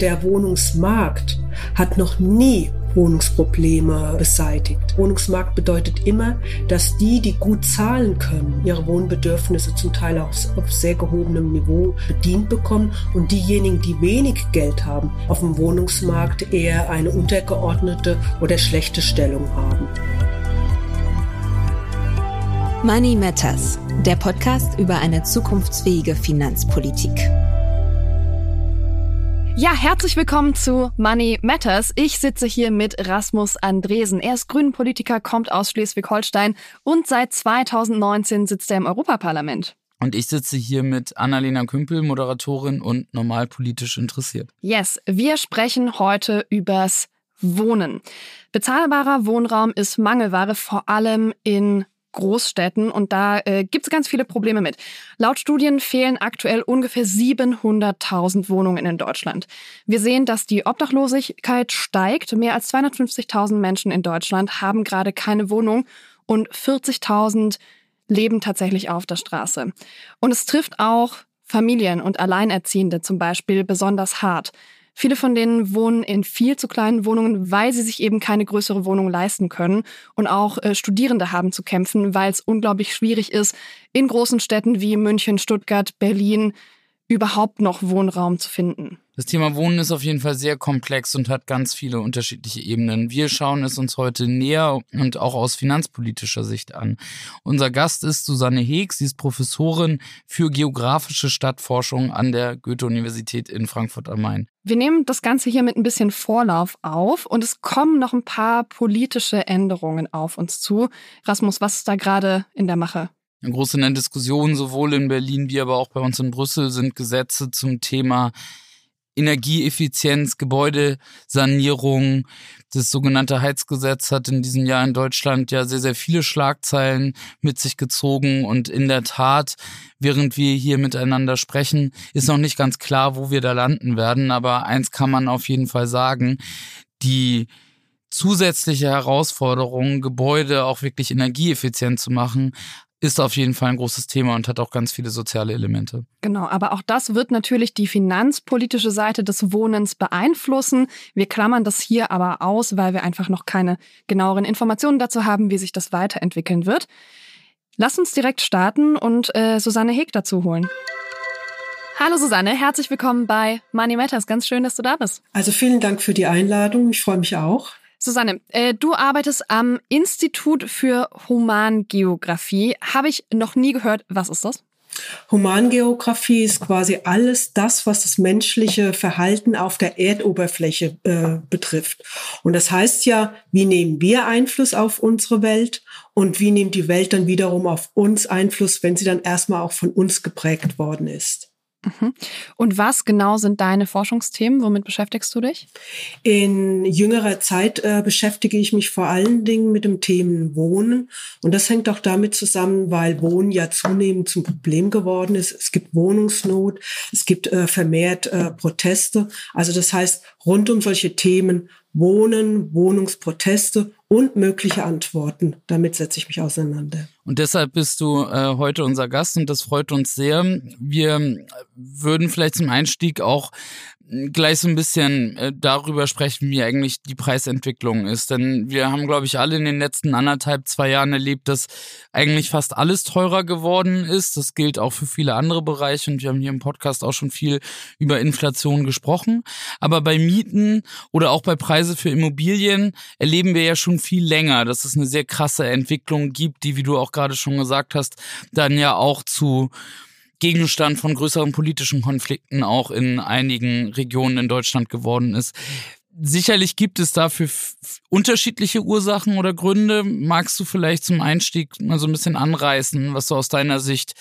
Der Wohnungsmarkt hat noch nie Wohnungsprobleme beseitigt. Wohnungsmarkt bedeutet immer, dass die, die gut zahlen können, ihre Wohnbedürfnisse zum Teil auch auf sehr gehobenem Niveau bedient bekommen und diejenigen, die wenig Geld haben, auf dem Wohnungsmarkt eher eine untergeordnete oder schlechte Stellung haben. Money Matters, der Podcast über eine zukunftsfähige Finanzpolitik. Ja, herzlich willkommen zu Money Matters. Ich sitze hier mit Rasmus Andresen. Er ist Grünen-Politiker, kommt aus Schleswig-Holstein und seit 2019 sitzt er im Europaparlament. Und ich sitze hier mit Annalena Kümpel, Moderatorin und normalpolitisch interessiert. Yes, wir sprechen heute übers Wohnen. Bezahlbarer Wohnraum ist Mangelware, vor allem in Großstädten und da äh, gibt es ganz viele Probleme mit. Laut Studien fehlen aktuell ungefähr 700.000 Wohnungen in Deutschland. Wir sehen, dass die Obdachlosigkeit steigt. Mehr als 250.000 Menschen in Deutschland haben gerade keine Wohnung und 40.000 leben tatsächlich auf der Straße. Und es trifft auch Familien und Alleinerziehende zum Beispiel besonders hart. Viele von denen wohnen in viel zu kleinen Wohnungen, weil sie sich eben keine größere Wohnung leisten können. Und auch äh, Studierende haben zu kämpfen, weil es unglaublich schwierig ist, in großen Städten wie München, Stuttgart, Berlin überhaupt noch Wohnraum zu finden. Das Thema Wohnen ist auf jeden Fall sehr komplex und hat ganz viele unterschiedliche Ebenen. Wir schauen es uns heute näher und auch aus finanzpolitischer Sicht an. Unser Gast ist Susanne Heeg. Sie ist Professorin für geografische Stadtforschung an der Goethe-Universität in Frankfurt am Main. Wir nehmen das Ganze hier mit ein bisschen Vorlauf auf und es kommen noch ein paar politische Änderungen auf uns zu. Rasmus, was ist da gerade in der Mache? Eine große Diskussion sowohl in Berlin wie aber auch bei uns in Brüssel sind Gesetze zum Thema Energieeffizienz, Gebäudesanierung. Das sogenannte Heizgesetz hat in diesem Jahr in Deutschland ja sehr, sehr viele Schlagzeilen mit sich gezogen. Und in der Tat, während wir hier miteinander sprechen, ist noch nicht ganz klar, wo wir da landen werden. Aber eins kann man auf jeden Fall sagen. Die zusätzliche Herausforderung, Gebäude auch wirklich energieeffizient zu machen, ist auf jeden Fall ein großes Thema und hat auch ganz viele soziale Elemente. Genau, aber auch das wird natürlich die finanzpolitische Seite des Wohnens beeinflussen. Wir klammern das hier aber aus, weil wir einfach noch keine genaueren Informationen dazu haben, wie sich das weiterentwickeln wird. Lass uns direkt starten und äh, Susanne Heg dazu holen. Hallo Susanne, herzlich willkommen bei Money Matters. Ganz schön, dass du da bist. Also vielen Dank für die Einladung. Ich freue mich auch. Susanne, äh, du arbeitest am Institut für Humangeografie. Habe ich noch nie gehört. Was ist das? Humangeografie ist quasi alles das, was das menschliche Verhalten auf der Erdoberfläche äh, betrifft. Und das heißt ja, wie nehmen wir Einfluss auf unsere Welt und wie nimmt die Welt dann wiederum auf uns Einfluss, wenn sie dann erstmal auch von uns geprägt worden ist. Mhm. Und was genau sind deine Forschungsthemen? Womit beschäftigst du dich? In jüngerer Zeit äh, beschäftige ich mich vor allen Dingen mit dem Thema Wohnen. Und das hängt auch damit zusammen, weil Wohnen ja zunehmend zum Problem geworden ist. Es gibt Wohnungsnot, es gibt äh, vermehrt äh, Proteste. Also das heißt, rund um solche Themen Wohnen, Wohnungsproteste und mögliche Antworten. Damit setze ich mich auseinander. Und deshalb bist du äh, heute unser Gast und das freut uns sehr. Wir würden vielleicht zum Einstieg auch gleich so ein bisschen äh, darüber sprechen, wie eigentlich die Preisentwicklung ist. Denn wir haben, glaube ich, alle in den letzten anderthalb, zwei Jahren erlebt, dass eigentlich fast alles teurer geworden ist. Das gilt auch für viele andere Bereiche und wir haben hier im Podcast auch schon viel über Inflation gesprochen. Aber bei Mieten oder auch bei Preise für Immobilien erleben wir ja schon viel länger, dass es eine sehr krasse Entwicklung gibt, die, wie du auch gerade schon gesagt hast, dann ja auch zu Gegenstand von größeren politischen Konflikten auch in einigen Regionen in Deutschland geworden ist. Sicherlich gibt es dafür unterschiedliche Ursachen oder Gründe. Magst du vielleicht zum Einstieg mal so ein bisschen anreißen, was so aus deiner Sicht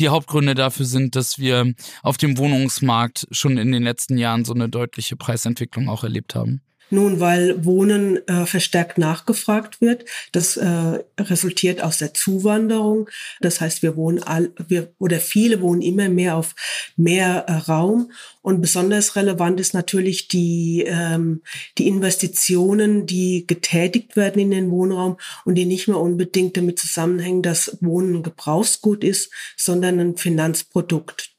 die Hauptgründe dafür sind, dass wir auf dem Wohnungsmarkt schon in den letzten Jahren so eine deutliche Preisentwicklung auch erlebt haben? Nun, weil Wohnen äh, verstärkt nachgefragt wird. Das äh, resultiert aus der Zuwanderung. Das heißt, wir wohnen all, wir oder viele wohnen immer mehr auf mehr äh, Raum. Und besonders relevant ist natürlich die ähm, die Investitionen, die getätigt werden in den Wohnraum und die nicht mehr unbedingt damit zusammenhängen, dass Wohnen Gebrauchsgut ist, sondern ein Finanzprodukt.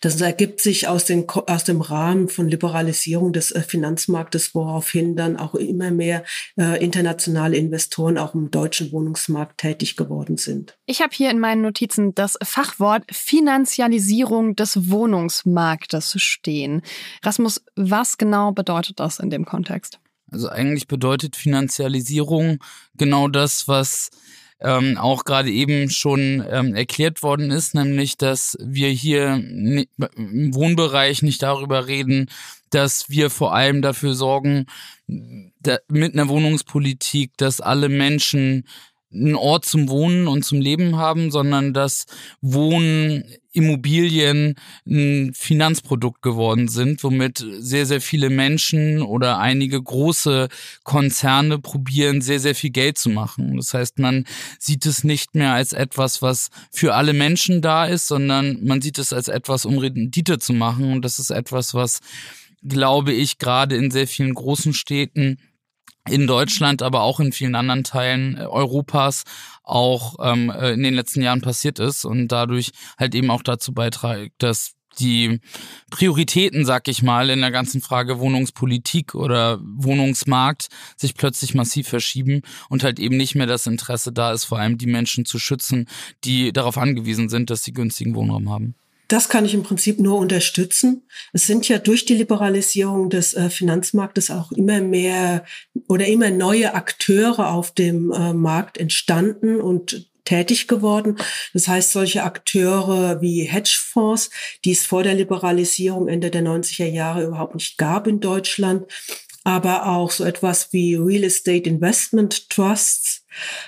Das ergibt sich aus, den, aus dem Rahmen von Liberalisierung des äh, Finanzmarktes, woraufhin dann auch immer mehr äh, internationale Investoren auch im deutschen Wohnungsmarkt tätig geworden sind. Ich habe hier in meinen Notizen das Fachwort Finanzialisierung des Wohnungsmarktes stehen. Rasmus, was genau bedeutet das in dem Kontext? Also eigentlich bedeutet Finanzialisierung genau das, was ähm, auch gerade eben schon ähm, erklärt worden ist, nämlich dass wir hier im Wohnbereich nicht darüber reden, dass wir vor allem dafür sorgen, da, mit einer Wohnungspolitik, dass alle Menschen einen Ort zum Wohnen und zum Leben haben, sondern dass Wohnen, Immobilien ein Finanzprodukt geworden sind, womit sehr, sehr viele Menschen oder einige große Konzerne probieren, sehr, sehr viel Geld zu machen. Das heißt, man sieht es nicht mehr als etwas, was für alle Menschen da ist, sondern man sieht es als etwas, um Rendite zu machen. Und das ist etwas, was, glaube ich, gerade in sehr vielen großen Städten in Deutschland, aber auch in vielen anderen Teilen äh, Europas auch ähm, äh, in den letzten Jahren passiert ist und dadurch halt eben auch dazu beiträgt, dass die Prioritäten, sag ich mal, in der ganzen Frage Wohnungspolitik oder Wohnungsmarkt sich plötzlich massiv verschieben und halt eben nicht mehr das Interesse da ist, vor allem die Menschen zu schützen, die darauf angewiesen sind, dass sie günstigen Wohnraum haben. Das kann ich im Prinzip nur unterstützen. Es sind ja durch die Liberalisierung des äh, Finanzmarktes auch immer mehr oder immer neue Akteure auf dem äh, Markt entstanden und tätig geworden. Das heißt, solche Akteure wie Hedgefonds, die es vor der Liberalisierung Ende der 90er Jahre überhaupt nicht gab in Deutschland, aber auch so etwas wie Real Estate Investment Trusts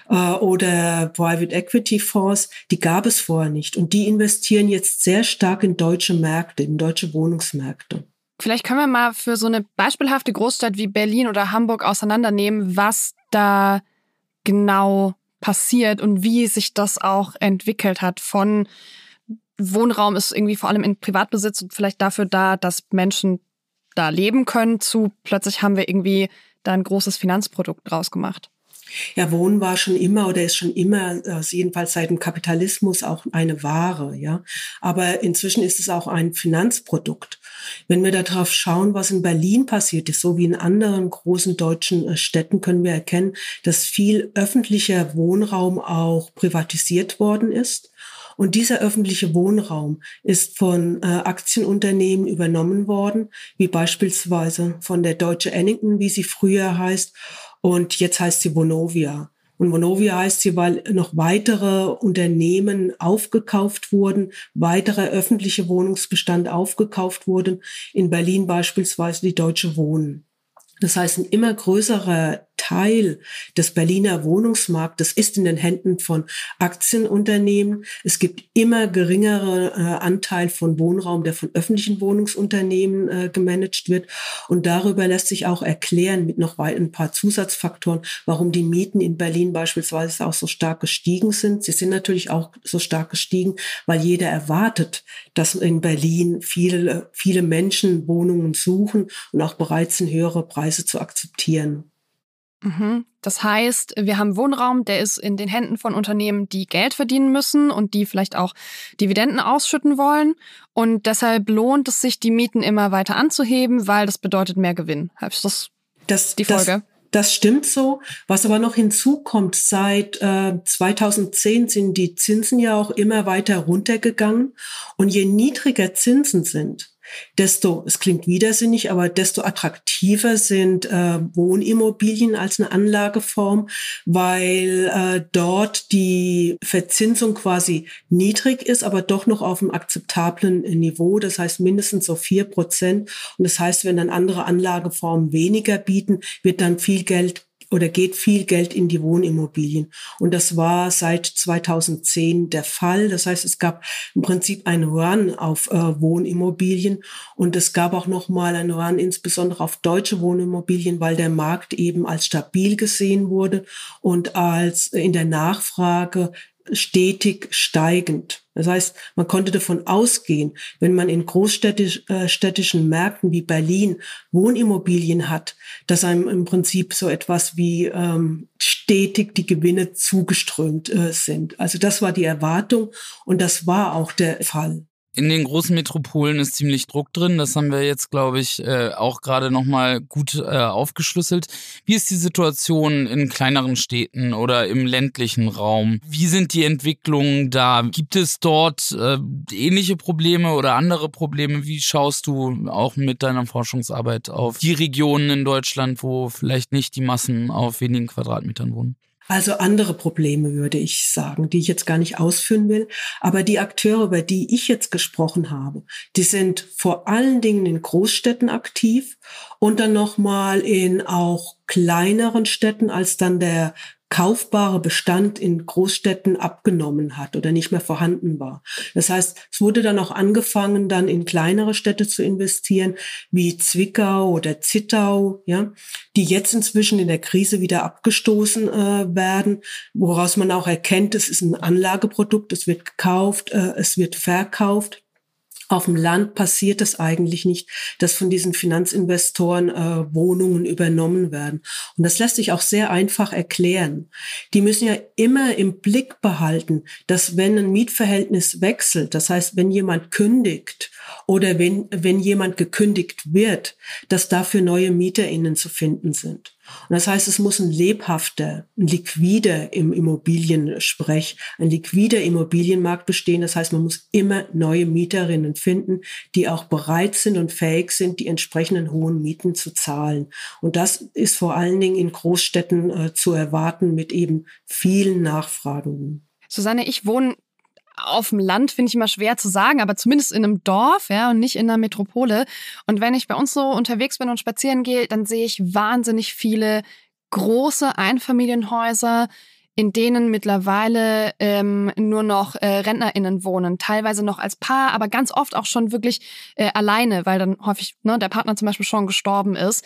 äh, oder Private Equity Fonds, die gab es vorher nicht. Und die investieren jetzt sehr stark in deutsche Märkte, in deutsche Wohnungsmärkte. Vielleicht können wir mal für so eine beispielhafte Großstadt wie Berlin oder Hamburg auseinandernehmen, was da genau passiert und wie sich das auch entwickelt hat von Wohnraum ist irgendwie vor allem in Privatbesitz und vielleicht dafür da, dass Menschen da leben können, zu plötzlich haben wir irgendwie da ein großes Finanzprodukt draus gemacht. Ja, Wohnen war schon immer oder ist schon immer, also jedenfalls seit dem Kapitalismus, auch eine Ware, ja. Aber inzwischen ist es auch ein Finanzprodukt. Wenn wir darauf schauen, was in Berlin passiert ist, so wie in anderen großen deutschen äh, Städten, können wir erkennen, dass viel öffentlicher Wohnraum auch privatisiert worden ist und dieser öffentliche Wohnraum ist von äh, Aktienunternehmen übernommen worden, wie beispielsweise von der Deutsche Ennington, wie sie früher heißt. Und jetzt heißt sie Vonovia. Und Vonovia heißt sie, weil noch weitere Unternehmen aufgekauft wurden, weitere öffentliche Wohnungsbestand aufgekauft wurden. In Berlin beispielsweise die Deutsche Wohnen. Das heißt, ein immer größerer Teil des Berliner Wohnungsmarktes ist in den Händen von Aktienunternehmen. Es gibt immer geringere äh, Anteil von Wohnraum, der von öffentlichen Wohnungsunternehmen äh, gemanagt wird. Und darüber lässt sich auch erklären mit noch ein paar Zusatzfaktoren, warum die Mieten in Berlin beispielsweise auch so stark gestiegen sind. Sie sind natürlich auch so stark gestiegen, weil jeder erwartet, dass in Berlin viele, viele Menschen Wohnungen suchen und auch bereit sind, höhere Preise zu akzeptieren. Mhm. Das heißt, wir haben Wohnraum, der ist in den Händen von Unternehmen, die Geld verdienen müssen und die vielleicht auch Dividenden ausschütten wollen. Und deshalb lohnt es sich, die Mieten immer weiter anzuheben, weil das bedeutet mehr Gewinn. Ist das, das die Folge? Das, das stimmt so. Was aber noch hinzukommt, seit äh, 2010 sind die Zinsen ja auch immer weiter runtergegangen. Und je niedriger Zinsen sind, desto, es klingt widersinnig, aber desto attraktiver sind äh, Wohnimmobilien als eine Anlageform, weil äh, dort die Verzinsung quasi niedrig ist, aber doch noch auf einem akzeptablen Niveau. Das heißt mindestens so vier Prozent. Und das heißt, wenn dann andere Anlageformen weniger bieten, wird dann viel Geld oder geht viel Geld in die Wohnimmobilien. Und das war seit 2010 der Fall. Das heißt, es gab im Prinzip einen Run auf äh, Wohnimmobilien und es gab auch noch mal einen Run insbesondere auf deutsche Wohnimmobilien, weil der Markt eben als stabil gesehen wurde und als in der Nachfrage stetig steigend. Das heißt, man konnte davon ausgehen, wenn man in großstädtischen äh, Märkten wie Berlin Wohnimmobilien hat, dass einem im Prinzip so etwas wie ähm, stetig die Gewinne zugeströmt äh, sind. Also das war die Erwartung und das war auch der Fall. In den großen Metropolen ist ziemlich Druck drin. Das haben wir jetzt, glaube ich, äh, auch gerade nochmal gut äh, aufgeschlüsselt. Wie ist die Situation in kleineren Städten oder im ländlichen Raum? Wie sind die Entwicklungen da? Gibt es dort äh, ähnliche Probleme oder andere Probleme? Wie schaust du auch mit deiner Forschungsarbeit auf die Regionen in Deutschland, wo vielleicht nicht die Massen auf wenigen Quadratmetern wohnen? Also andere Probleme würde ich sagen, die ich jetzt gar nicht ausführen will. Aber die Akteure, über die ich jetzt gesprochen habe, die sind vor allen Dingen in Großstädten aktiv und dann nochmal in auch kleineren Städten als dann der kaufbare Bestand in Großstädten abgenommen hat oder nicht mehr vorhanden war. Das heißt, es wurde dann auch angefangen, dann in kleinere Städte zu investieren, wie Zwickau oder Zittau, ja, die jetzt inzwischen in der Krise wieder abgestoßen äh, werden, woraus man auch erkennt, es ist ein Anlageprodukt, es wird gekauft, äh, es wird verkauft. Auf dem Land passiert es eigentlich nicht, dass von diesen Finanzinvestoren äh, Wohnungen übernommen werden. Und das lässt sich auch sehr einfach erklären. Die müssen ja immer im Blick behalten, dass wenn ein Mietverhältnis wechselt, das heißt, wenn jemand kündigt oder wenn, wenn jemand gekündigt wird, dass dafür neue MieterInnen zu finden sind. Und das heißt, es muss ein lebhafter, ein liquider im Immobiliensprech, ein liquider Immobilienmarkt bestehen. Das heißt, man muss immer neue Mieterinnen finden, die auch bereit sind und fähig sind, die entsprechenden hohen Mieten zu zahlen. Und das ist vor allen Dingen in Großstädten äh, zu erwarten mit eben vielen Nachfragungen. Susanne, ich wohne auf dem Land finde ich immer schwer zu sagen, aber zumindest in einem Dorf, ja, und nicht in einer Metropole. Und wenn ich bei uns so unterwegs bin und spazieren gehe, dann sehe ich wahnsinnig viele große Einfamilienhäuser, in denen mittlerweile ähm, nur noch äh, RentnerInnen wohnen, teilweise noch als Paar, aber ganz oft auch schon wirklich äh, alleine, weil dann häufig ne, der Partner zum Beispiel schon gestorben ist.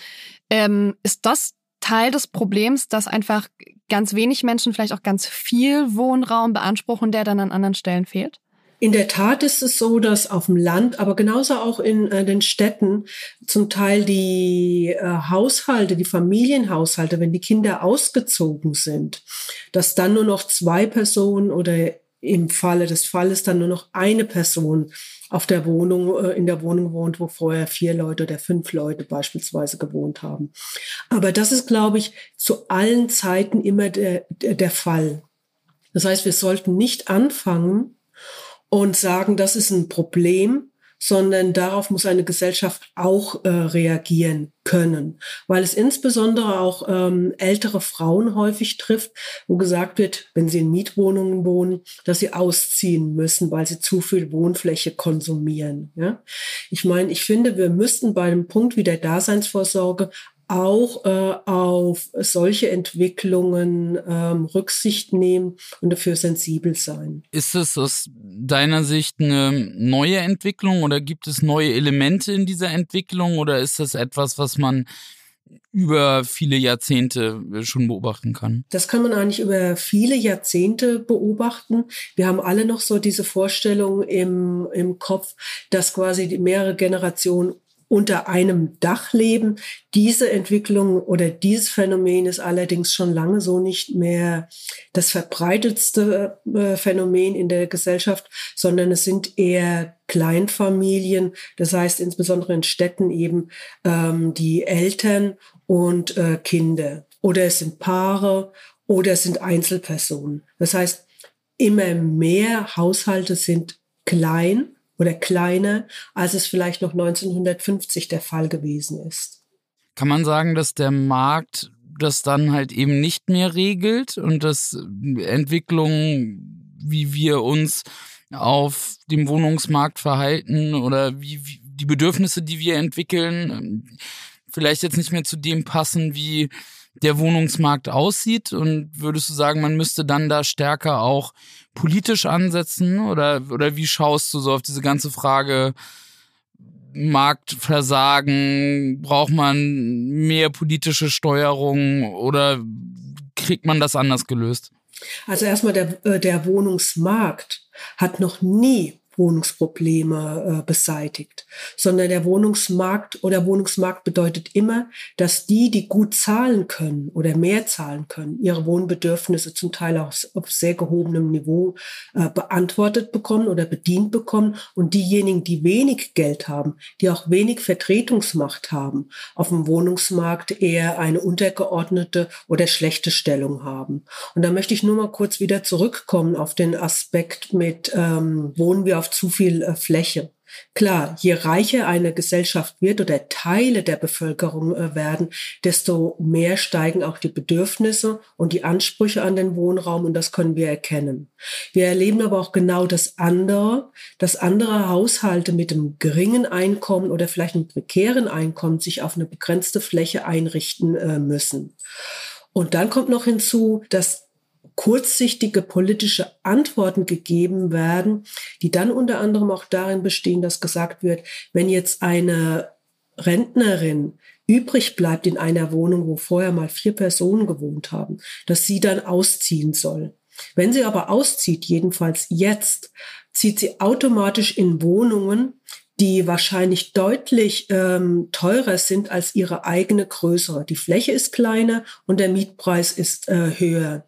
Ähm, ist das Teil des Problems, dass einfach ganz wenig Menschen vielleicht auch ganz viel Wohnraum beanspruchen, der dann an anderen Stellen fehlt? In der Tat ist es so, dass auf dem Land, aber genauso auch in äh, den Städten zum Teil die äh, Haushalte, die Familienhaushalte, wenn die Kinder ausgezogen sind, dass dann nur noch zwei Personen oder im Falle des Falles dann nur noch eine Person auf der Wohnung, äh, in der Wohnung wohnt, wo vorher vier Leute oder fünf Leute beispielsweise gewohnt haben. Aber das ist, glaube ich, zu allen Zeiten immer der, der Fall. Das heißt, wir sollten nicht anfangen und sagen, das ist ein Problem, sondern darauf muss eine Gesellschaft auch äh, reagieren können, weil es insbesondere auch ähm, ältere Frauen häufig trifft, wo gesagt wird, wenn sie in Mietwohnungen wohnen, dass sie ausziehen müssen, weil sie zu viel Wohnfläche konsumieren. Ja? Ich meine, ich finde, wir müssten bei dem Punkt wie der Daseinsvorsorge auch äh, auf solche Entwicklungen ähm, Rücksicht nehmen und dafür sensibel sein. Ist es aus deiner Sicht eine neue Entwicklung oder gibt es neue Elemente in dieser Entwicklung oder ist das etwas, was man über viele Jahrzehnte schon beobachten kann? Das kann man eigentlich über viele Jahrzehnte beobachten. Wir haben alle noch so diese Vorstellung im, im Kopf, dass quasi mehrere Generationen unter einem Dach leben. Diese Entwicklung oder dieses Phänomen ist allerdings schon lange so nicht mehr das verbreitetste äh, Phänomen in der Gesellschaft, sondern es sind eher Kleinfamilien, das heißt insbesondere in Städten eben ähm, die Eltern und äh, Kinder. Oder es sind Paare oder es sind Einzelpersonen. Das heißt, immer mehr Haushalte sind klein oder kleiner, als es vielleicht noch 1950 der Fall gewesen ist. Kann man sagen, dass der Markt das dann halt eben nicht mehr regelt und dass Entwicklungen, wie wir uns auf dem Wohnungsmarkt verhalten oder wie, wie die Bedürfnisse, die wir entwickeln, vielleicht jetzt nicht mehr zu dem passen, wie der Wohnungsmarkt aussieht? Und würdest du sagen, man müsste dann da stärker auch politisch ansetzen? Oder, oder wie schaust du so auf diese ganze Frage Marktversagen? Braucht man mehr politische Steuerung oder kriegt man das anders gelöst? Also erstmal der, äh, der Wohnungsmarkt hat noch nie Wohnungsprobleme äh, beseitigt, sondern der Wohnungsmarkt oder Wohnungsmarkt bedeutet immer, dass die, die gut zahlen können oder mehr zahlen können, ihre Wohnbedürfnisse zum Teil auch auf sehr gehobenem Niveau äh, beantwortet bekommen oder bedient bekommen und diejenigen, die wenig Geld haben, die auch wenig Vertretungsmacht haben, auf dem Wohnungsmarkt eher eine untergeordnete oder schlechte Stellung haben. Und da möchte ich nur mal kurz wieder zurückkommen auf den Aspekt mit ähm, Wohnen wir auf zu viel äh, Fläche. Klar, je reicher eine Gesellschaft wird oder Teile der Bevölkerung äh, werden, desto mehr steigen auch die Bedürfnisse und die Ansprüche an den Wohnraum und das können wir erkennen. Wir erleben aber auch genau das andere, dass andere Haushalte mit einem geringen Einkommen oder vielleicht einem prekären Einkommen sich auf eine begrenzte Fläche einrichten äh, müssen. Und dann kommt noch hinzu, dass kurzsichtige politische Antworten gegeben werden, die dann unter anderem auch darin bestehen, dass gesagt wird, wenn jetzt eine Rentnerin übrig bleibt in einer Wohnung, wo vorher mal vier Personen gewohnt haben, dass sie dann ausziehen soll. Wenn sie aber auszieht, jedenfalls jetzt, zieht sie automatisch in Wohnungen, die wahrscheinlich deutlich ähm, teurer sind als ihre eigene größere. Die Fläche ist kleiner und der Mietpreis ist äh, höher.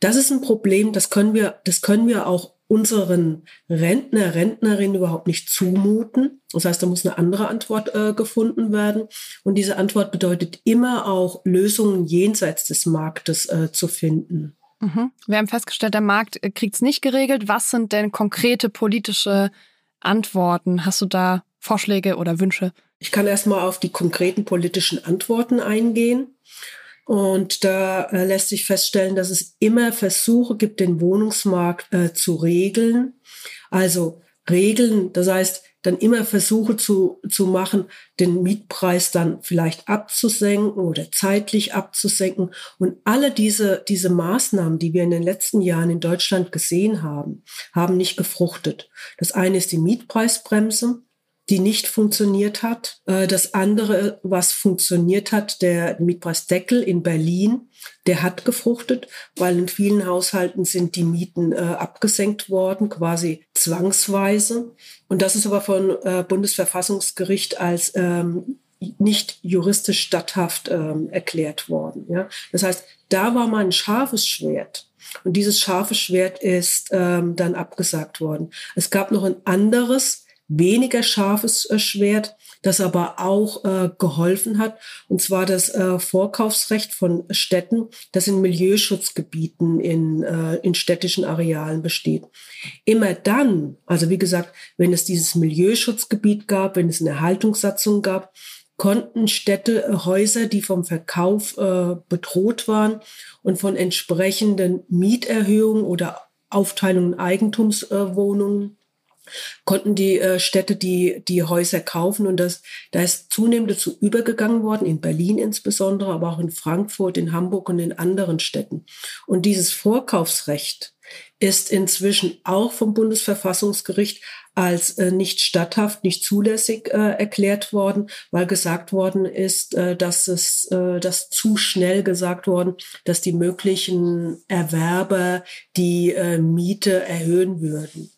Das ist ein Problem, das können wir, das können wir auch unseren Rentner, Rentnerinnen überhaupt nicht zumuten. Das heißt, da muss eine andere Antwort äh, gefunden werden. Und diese Antwort bedeutet immer auch Lösungen jenseits des Marktes äh, zu finden. Mhm. Wir haben festgestellt, der Markt äh, kriegt es nicht geregelt. Was sind denn konkrete politische Antworten? Hast du da Vorschläge oder Wünsche? Ich kann erstmal auf die konkreten politischen Antworten eingehen. Und da äh, lässt sich feststellen, dass es immer Versuche gibt, den Wohnungsmarkt äh, zu regeln. Also Regeln, das heißt, dann immer Versuche zu, zu machen, den Mietpreis dann vielleicht abzusenken oder zeitlich abzusenken. Und alle diese, diese Maßnahmen, die wir in den letzten Jahren in Deutschland gesehen haben, haben nicht gefruchtet. Das eine ist die Mietpreisbremse die nicht funktioniert hat. Äh, das andere, was funktioniert hat, der Mietpreisdeckel in Berlin, der hat gefruchtet, weil in vielen Haushalten sind die Mieten äh, abgesenkt worden, quasi zwangsweise. Und das ist aber von äh, Bundesverfassungsgericht als ähm, nicht juristisch statthaft ähm, erklärt worden. Das heißt, da war mal ein scharfes Schwert. Und dieses scharfe Schwert ist ähm, dann abgesagt worden. Es gab noch ein anderes, weniger scharfes äh, Schwert, das aber auch äh, geholfen hat, und zwar das äh, Vorkaufsrecht von Städten, das in Milieuschutzgebieten in, in städtischen Arealen besteht. Immer dann, also wie gesagt, wenn es dieses Milieuschutzgebiet gab, wenn es eine Erhaltungssatzung gab, konnten Städte Häuser, die vom Verkauf bedroht waren und von entsprechenden Mieterhöhungen oder Aufteilungen Eigentumswohnungen konnten die äh, Städte die, die Häuser kaufen und das, da ist zunehmend dazu übergegangen worden, in Berlin insbesondere, aber auch in Frankfurt, in Hamburg und in anderen Städten. Und dieses Vorkaufsrecht ist inzwischen auch vom Bundesverfassungsgericht als äh, nicht statthaft, nicht zulässig äh, erklärt worden, weil gesagt worden ist, äh, dass es, äh, dass zu schnell gesagt worden, dass die möglichen Erwerber die äh, Miete erhöhen würden.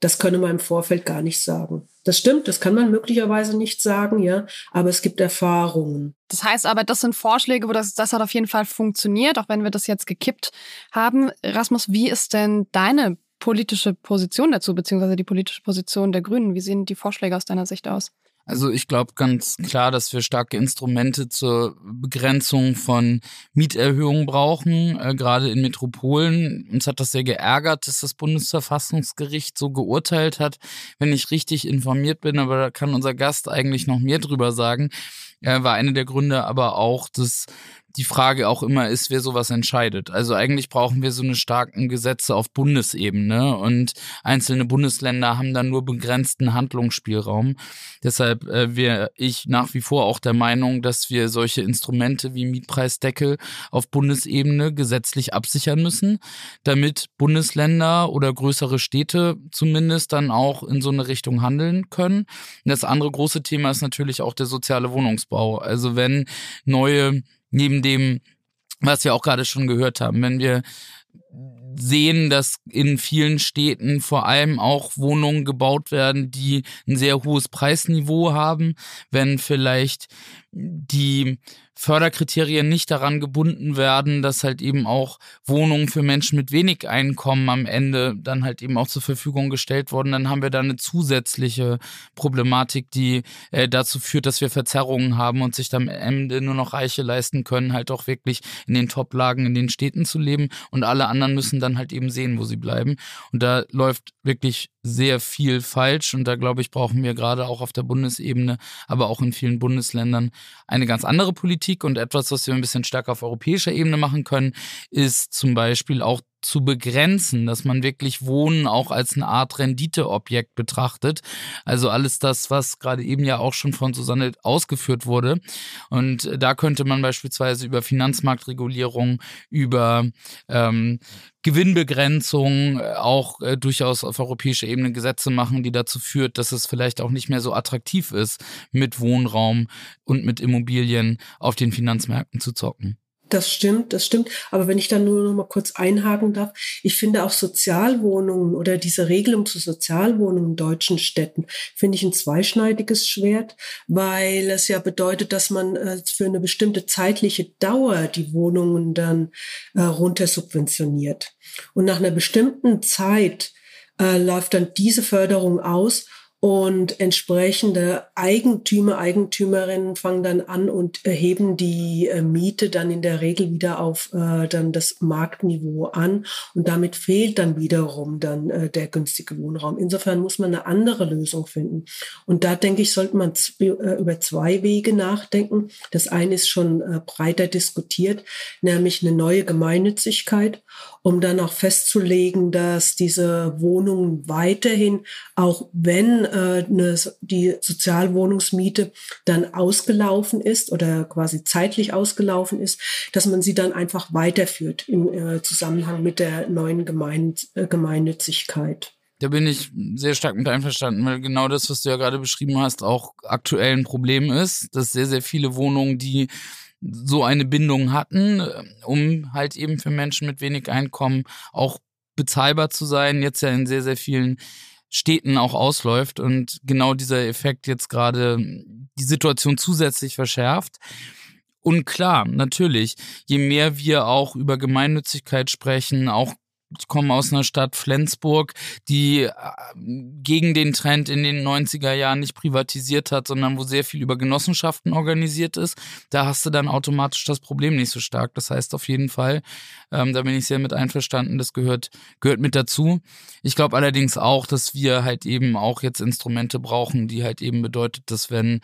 Das könne man im Vorfeld gar nicht sagen. Das stimmt, das kann man möglicherweise nicht sagen, ja, aber es gibt Erfahrungen. Das heißt aber, das sind Vorschläge, wo das, das hat auf jeden Fall funktioniert, auch wenn wir das jetzt gekippt haben. Rasmus, wie ist denn deine politische Position dazu, beziehungsweise die politische Position der Grünen? Wie sehen die Vorschläge aus deiner Sicht aus? Also ich glaube ganz klar, dass wir starke Instrumente zur Begrenzung von Mieterhöhungen brauchen, äh, gerade in Metropolen. Uns hat das sehr geärgert, dass das Bundesverfassungsgericht so geurteilt hat, wenn ich richtig informiert bin, aber da kann unser Gast eigentlich noch mehr drüber sagen. Äh, war eine der Gründe aber auch, dass die Frage auch immer ist, wer sowas entscheidet. Also eigentlich brauchen wir so eine starken Gesetze auf Bundesebene und einzelne Bundesländer haben dann nur begrenzten Handlungsspielraum. Deshalb äh, wäre ich nach wie vor auch der Meinung, dass wir solche Instrumente wie Mietpreisdeckel auf Bundesebene gesetzlich absichern müssen, damit Bundesländer oder größere Städte zumindest dann auch in so eine Richtung handeln können. Und das andere große Thema ist natürlich auch der soziale Wohnungsbau. Also wenn neue neben dem, was wir auch gerade schon gehört haben, wenn wir sehen, dass in vielen Städten vor allem auch Wohnungen gebaut werden, die ein sehr hohes Preisniveau haben, wenn vielleicht die Förderkriterien nicht daran gebunden werden, dass halt eben auch Wohnungen für Menschen mit wenig Einkommen am Ende dann halt eben auch zur Verfügung gestellt wurden, dann haben wir da eine zusätzliche Problematik, die äh, dazu führt, dass wir Verzerrungen haben und sich dann am Ende nur noch Reiche leisten können, halt auch wirklich in den Top-Lagen in den Städten zu leben und alle anderen müssen dann halt eben sehen, wo sie bleiben. Und da läuft wirklich sehr viel falsch. Und da glaube ich, brauchen wir gerade auch auf der Bundesebene, aber auch in vielen Bundesländern eine ganz andere Politik. Und etwas, was wir ein bisschen stärker auf europäischer Ebene machen können, ist zum Beispiel auch zu begrenzen, dass man wirklich Wohnen auch als eine Art Renditeobjekt betrachtet. Also alles das, was gerade eben ja auch schon von Susanne ausgeführt wurde. Und da könnte man beispielsweise über Finanzmarktregulierung, über ähm, Gewinnbegrenzung äh, auch äh, durchaus auf europäischer Ebene Gesetze machen, die dazu führt, dass es vielleicht auch nicht mehr so attraktiv ist, mit Wohnraum und mit Immobilien auf den Finanzmärkten zu zocken. Das stimmt, das stimmt. Aber wenn ich dann nur noch mal kurz einhaken darf, ich finde auch Sozialwohnungen oder diese Regelung zu Sozialwohnungen in deutschen Städten finde ich ein zweischneidiges Schwert, weil es ja bedeutet, dass man äh, für eine bestimmte zeitliche Dauer die Wohnungen dann äh, runter subventioniert. Und nach einer bestimmten Zeit äh, läuft dann diese Förderung aus und entsprechende Eigentümer, Eigentümerinnen fangen dann an und erheben die äh, Miete dann in der Regel wieder auf äh, dann das Marktniveau an. Und damit fehlt dann wiederum dann äh, der günstige Wohnraum. Insofern muss man eine andere Lösung finden. Und da denke ich, sollte man äh, über zwei Wege nachdenken. Das eine ist schon äh, breiter diskutiert, nämlich eine neue Gemeinnützigkeit um dann auch festzulegen, dass diese Wohnungen weiterhin, auch wenn äh, eine, die Sozialwohnungsmiete dann ausgelaufen ist oder quasi zeitlich ausgelaufen ist, dass man sie dann einfach weiterführt im äh, Zusammenhang mit der neuen Gemein äh, Gemeinnützigkeit. Da bin ich sehr stark mit einverstanden, weil genau das, was du ja gerade beschrieben hast, auch aktuell ein Problem ist, dass sehr, sehr viele Wohnungen, die so eine Bindung hatten, äh, um halt eben für Menschen mit wenig Einkommen auch bezahlbar zu sein, jetzt ja in sehr, sehr vielen Städten auch ausläuft und genau dieser Effekt jetzt gerade die Situation zusätzlich verschärft. Und klar, natürlich, je mehr wir auch über Gemeinnützigkeit sprechen, auch ich komme aus einer Stadt Flensburg, die äh, gegen den Trend in den 90er Jahren nicht privatisiert hat, sondern wo sehr viel über Genossenschaften organisiert ist. Da hast du dann automatisch das Problem nicht so stark. Das heißt auf jeden Fall, ähm, da bin ich sehr mit einverstanden, das gehört, gehört mit dazu. Ich glaube allerdings auch, dass wir halt eben auch jetzt Instrumente brauchen, die halt eben bedeutet, dass wenn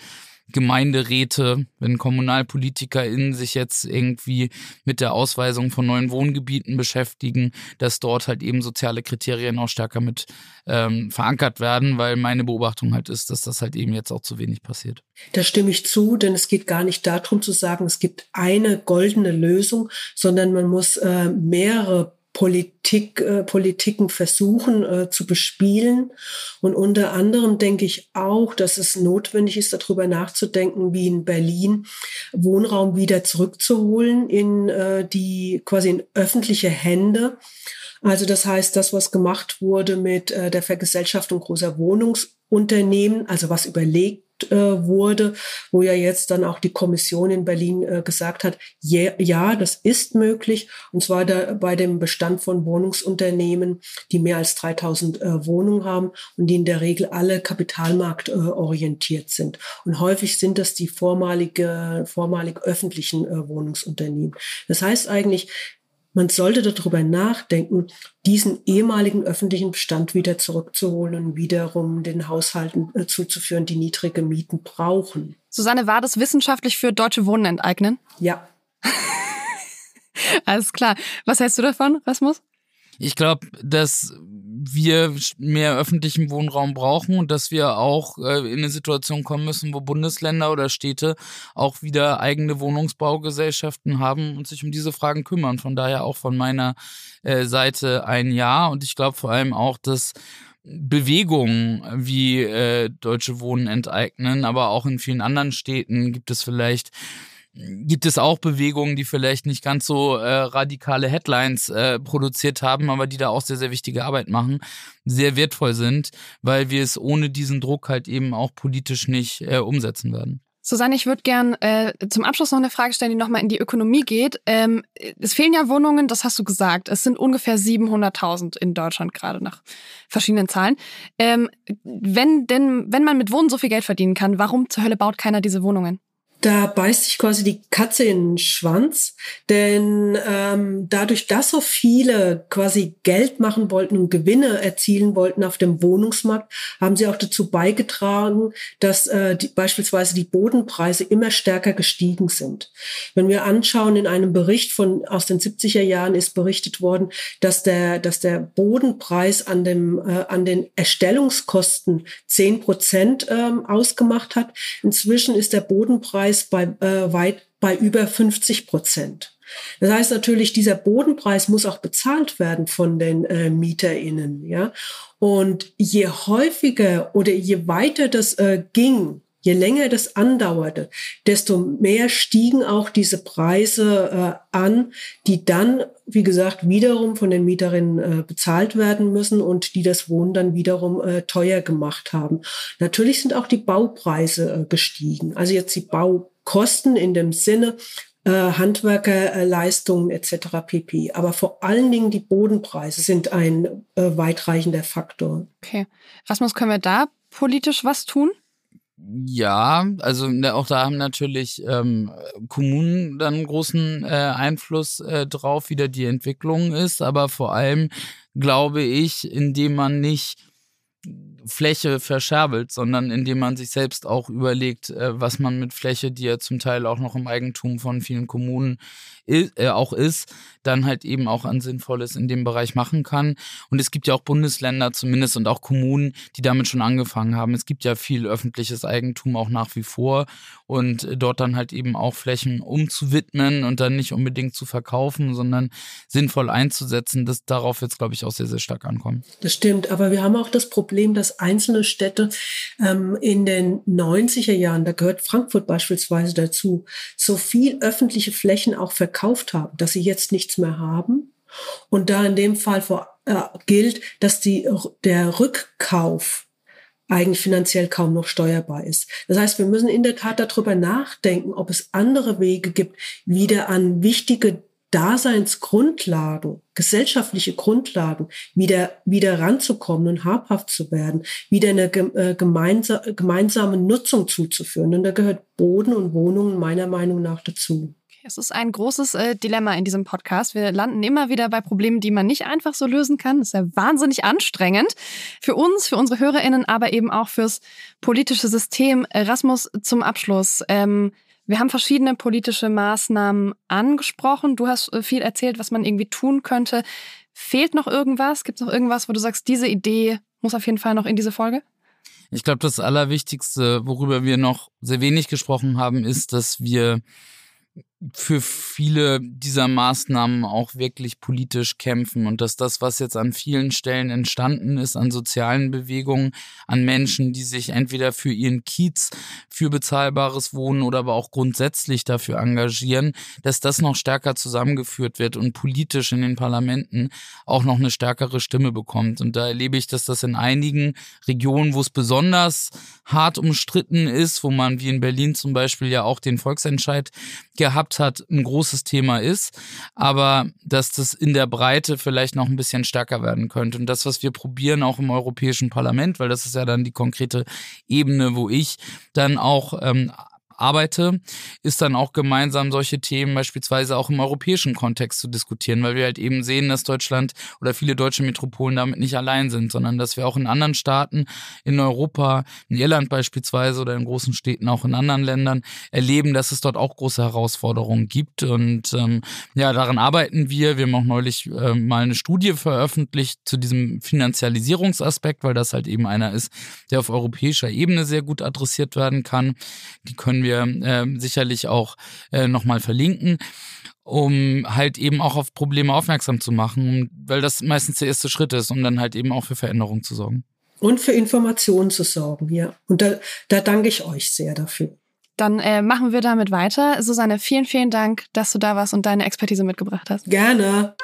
Gemeinderäte, wenn KommunalpolitikerInnen sich jetzt irgendwie mit der Ausweisung von neuen Wohngebieten beschäftigen, dass dort halt eben soziale Kriterien auch stärker mit ähm, verankert werden, weil meine Beobachtung halt ist, dass das halt eben jetzt auch zu wenig passiert. Da stimme ich zu, denn es geht gar nicht darum zu sagen, es gibt eine goldene Lösung, sondern man muss äh, mehrere Politik, äh, Politiken versuchen äh, zu bespielen. Und unter anderem denke ich auch, dass es notwendig ist, darüber nachzudenken, wie in Berlin Wohnraum wieder zurückzuholen in äh, die quasi in öffentliche Hände. Also das heißt, das, was gemacht wurde mit äh, der Vergesellschaftung großer Wohnungsunternehmen, also was überlegt wurde, wo ja jetzt dann auch die Kommission in Berlin äh, gesagt hat, ja, ja, das ist möglich, und zwar da, bei dem Bestand von Wohnungsunternehmen, die mehr als 3000 äh, Wohnungen haben und die in der Regel alle kapitalmarktorientiert sind. Und häufig sind das die vormalige, vormalig öffentlichen äh, Wohnungsunternehmen. Das heißt eigentlich, man sollte darüber nachdenken, diesen ehemaligen öffentlichen Bestand wieder zurückzuholen und wiederum den Haushalten äh, zuzuführen, die niedrige Mieten brauchen. Susanne, war das wissenschaftlich für deutsche Wohnen enteignen? Ja. Alles klar. Was hältst du davon, Rasmus? Ich glaube, dass wir mehr öffentlichen Wohnraum brauchen und dass wir auch äh, in eine Situation kommen müssen, wo Bundesländer oder Städte auch wieder eigene Wohnungsbaugesellschaften haben und sich um diese Fragen kümmern. Von daher auch von meiner äh, Seite ein Ja. Und ich glaube vor allem auch, dass Bewegungen wie äh, Deutsche Wohnen enteignen, aber auch in vielen anderen Städten gibt es vielleicht gibt es auch Bewegungen, die vielleicht nicht ganz so äh, radikale Headlines äh, produziert haben, aber die da auch sehr, sehr wichtige Arbeit machen, sehr wertvoll sind, weil wir es ohne diesen Druck halt eben auch politisch nicht äh, umsetzen werden. Susanne, ich würde gern äh, zum Abschluss noch eine Frage stellen, die nochmal in die Ökonomie geht. Ähm, es fehlen ja Wohnungen, das hast du gesagt. Es sind ungefähr 700.000 in Deutschland gerade nach verschiedenen Zahlen. Ähm, wenn denn, wenn man mit Wohnen so viel Geld verdienen kann, warum zur Hölle baut keiner diese Wohnungen? Da beißt sich quasi die Katze in den Schwanz, denn ähm, dadurch, dass so viele quasi Geld machen wollten und Gewinne erzielen wollten auf dem Wohnungsmarkt, haben sie auch dazu beigetragen, dass äh, die, beispielsweise die Bodenpreise immer stärker gestiegen sind. Wenn wir anschauen, in einem Bericht von aus den 70er Jahren ist berichtet worden, dass der, dass der Bodenpreis an, dem, äh, an den Erstellungskosten zehn Prozent ähm, ausgemacht hat. Inzwischen ist der Bodenpreis Bodenpreis bei äh, weit bei über 50 Prozent. Das heißt natürlich, dieser Bodenpreis muss auch bezahlt werden von den äh, MieterInnen, ja. Und je häufiger oder je weiter das äh, ging, je länger das andauerte, desto mehr stiegen auch diese Preise äh, an, die dann, wie gesagt, wiederum von den Mieterinnen äh, bezahlt werden müssen und die das Wohnen dann wiederum äh, teuer gemacht haben. Natürlich sind auch die Baupreise äh, gestiegen. Also jetzt die Baukosten in dem Sinne, äh, Handwerkerleistungen etc. pp. Aber vor allen Dingen die Bodenpreise sind ein äh, weitreichender Faktor. Okay. Rasmus, können wir da politisch was tun? Ja, also ne, auch da haben natürlich ähm, Kommunen dann großen äh, Einfluss äh, drauf, wie da die Entwicklung ist, aber vor allem glaube ich, indem man nicht Fläche verscherbelt, sondern indem man sich selbst auch überlegt, äh, was man mit Fläche, die ja zum Teil auch noch im Eigentum von vielen Kommunen äh, auch ist, dann halt eben auch an Sinnvolles in dem Bereich machen kann. Und es gibt ja auch Bundesländer zumindest und auch Kommunen, die damit schon angefangen haben. Es gibt ja viel öffentliches Eigentum auch nach wie vor und äh, dort dann halt eben auch Flächen umzuwidmen und dann nicht unbedingt zu verkaufen, sondern sinnvoll einzusetzen. Das darauf jetzt, glaube ich, auch sehr, sehr stark ankommen. Das stimmt, aber wir haben auch das Problem, dass einzelne Städte ähm, in den 90er Jahren, da gehört Frankfurt beispielsweise dazu, so viel öffentliche Flächen auch verkauft haben, dass sie jetzt nichts mehr haben. Und da in dem Fall vor, äh, gilt, dass die, der Rückkauf eigentlich finanziell kaum noch steuerbar ist. Das heißt, wir müssen in der Tat darüber nachdenken, ob es andere Wege gibt, wieder an wichtige Daseinsgrundlagen, gesellschaftliche Grundlagen wieder, wieder ranzukommen und habhaft zu werden, wieder eine äh, gemeinsame Nutzung zuzuführen. Und da gehört Boden und Wohnungen meiner Meinung nach dazu. Es ist ein großes äh, Dilemma in diesem Podcast. Wir landen immer wieder bei Problemen, die man nicht einfach so lösen kann. Das ist ja wahnsinnig anstrengend für uns, für unsere HörerInnen, aber eben auch fürs politische System. Erasmus zum Abschluss. Ähm, wir haben verschiedene politische Maßnahmen angesprochen. Du hast äh, viel erzählt, was man irgendwie tun könnte. Fehlt noch irgendwas? Gibt es noch irgendwas, wo du sagst, diese Idee muss auf jeden Fall noch in diese Folge? Ich glaube, das Allerwichtigste, worüber wir noch sehr wenig gesprochen haben, ist, dass wir für viele dieser Maßnahmen auch wirklich politisch kämpfen und dass das, was jetzt an vielen Stellen entstanden ist, an sozialen Bewegungen, an Menschen, die sich entweder für ihren Kiez, für bezahlbares Wohnen oder aber auch grundsätzlich dafür engagieren, dass das noch stärker zusammengeführt wird und politisch in den Parlamenten auch noch eine stärkere Stimme bekommt. Und da erlebe ich, dass das in einigen Regionen, wo es besonders hart umstritten ist, wo man wie in Berlin zum Beispiel ja auch den Volksentscheid gehabt hat, ein großes Thema ist, aber dass das in der Breite vielleicht noch ein bisschen stärker werden könnte. Und das, was wir probieren, auch im Europäischen Parlament, weil das ist ja dann die konkrete Ebene, wo ich dann auch ähm, arbeite, ist dann auch gemeinsam solche Themen beispielsweise auch im europäischen Kontext zu diskutieren, weil wir halt eben sehen, dass Deutschland oder viele deutsche Metropolen damit nicht allein sind, sondern dass wir auch in anderen Staaten in Europa, in Irland beispielsweise oder in großen Städten auch in anderen Ländern erleben, dass es dort auch große Herausforderungen gibt und ähm, ja, daran arbeiten wir. Wir haben auch neulich äh, mal eine Studie veröffentlicht zu diesem Finanzialisierungsaspekt, weil das halt eben einer ist, der auf europäischer Ebene sehr gut adressiert werden kann. Die können wir äh, sicherlich auch äh, nochmal verlinken um halt eben auch auf Probleme aufmerksam zu machen, weil das meistens der erste Schritt ist, um dann halt eben auch für Veränderungen zu sorgen. Und für Informationen zu sorgen, ja. Und da, da danke ich euch sehr dafür. Dann äh, machen wir damit weiter. Susanne, vielen, vielen Dank, dass du da warst und deine Expertise mitgebracht hast. Gerne.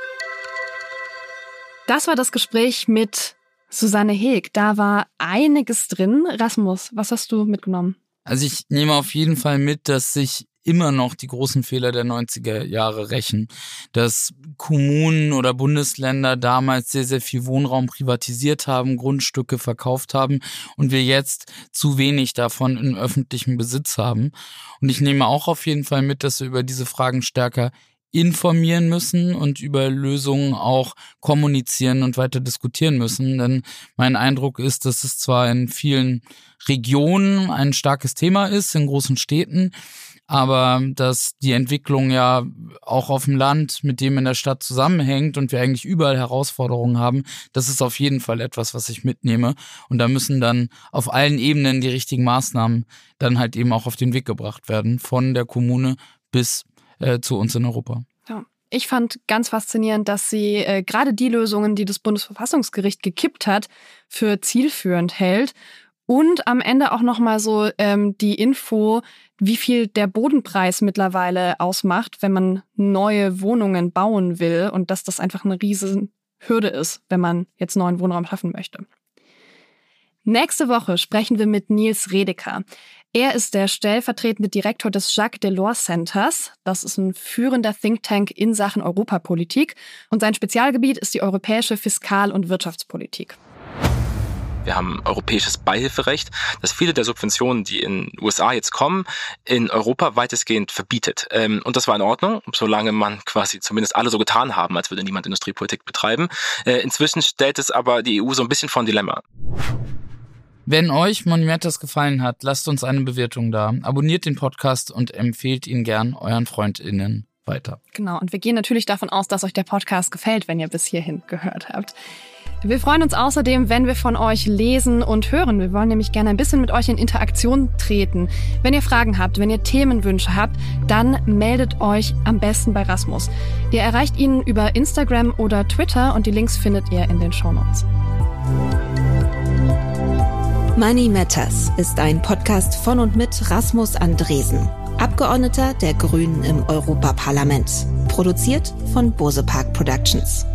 Das war das Gespräch mit Susanne Heg. Da war einiges drin. Rasmus, was hast du mitgenommen? Also ich nehme auf jeden Fall mit, dass sich immer noch die großen Fehler der 90er Jahre rächen. Dass Kommunen oder Bundesländer damals sehr, sehr viel Wohnraum privatisiert haben, Grundstücke verkauft haben und wir jetzt zu wenig davon in öffentlichem Besitz haben. Und ich nehme auch auf jeden Fall mit, dass wir über diese Fragen stärker informieren müssen und über Lösungen auch kommunizieren und weiter diskutieren müssen. Denn mein Eindruck ist, dass es zwar in vielen Regionen ein starkes Thema ist, in großen Städten, aber dass die Entwicklung ja auch auf dem Land mit dem in der Stadt zusammenhängt und wir eigentlich überall Herausforderungen haben, das ist auf jeden Fall etwas, was ich mitnehme. Und da müssen dann auf allen Ebenen die richtigen Maßnahmen dann halt eben auch auf den Weg gebracht werden, von der Kommune bis äh, zu uns in Europa. Ja. Ich fand ganz faszinierend, dass sie äh, gerade die Lösungen, die das Bundesverfassungsgericht gekippt hat, für zielführend hält. Und am Ende auch nochmal so ähm, die Info, wie viel der Bodenpreis mittlerweile ausmacht, wenn man neue Wohnungen bauen will und dass das einfach eine riesen Hürde ist, wenn man jetzt neuen Wohnraum schaffen möchte. Nächste Woche sprechen wir mit Nils Redeker. Er ist der stellvertretende Direktor des Jacques Delors Centers. Das ist ein führender Think Tank in Sachen Europapolitik. Und sein Spezialgebiet ist die europäische Fiskal- und Wirtschaftspolitik. Wir haben europäisches Beihilferecht, das viele der Subventionen, die in den USA jetzt kommen, in Europa weitestgehend verbietet. Ähm, und das war in Ordnung, solange man quasi zumindest alle so getan haben, als würde niemand Industriepolitik betreiben. Äh, inzwischen stellt es aber die EU so ein bisschen vor ein Dilemma. Wenn euch Monumentas gefallen hat, lasst uns eine Bewertung da. Abonniert den Podcast und empfehlt ihn gern euren FreundInnen weiter. Genau, und wir gehen natürlich davon aus, dass euch der Podcast gefällt, wenn ihr bis hierhin gehört habt. Wir freuen uns außerdem, wenn wir von euch lesen und hören. Wir wollen nämlich gerne ein bisschen mit euch in Interaktion treten. Wenn ihr Fragen habt, wenn ihr Themenwünsche habt, dann meldet euch am besten bei Rasmus. Ihr erreicht ihn über Instagram oder Twitter und die Links findet ihr in den Shownotes. Money Matters ist ein Podcast von und mit Rasmus Andresen, Abgeordneter der Grünen im Europaparlament. Produziert von Bose Park Productions.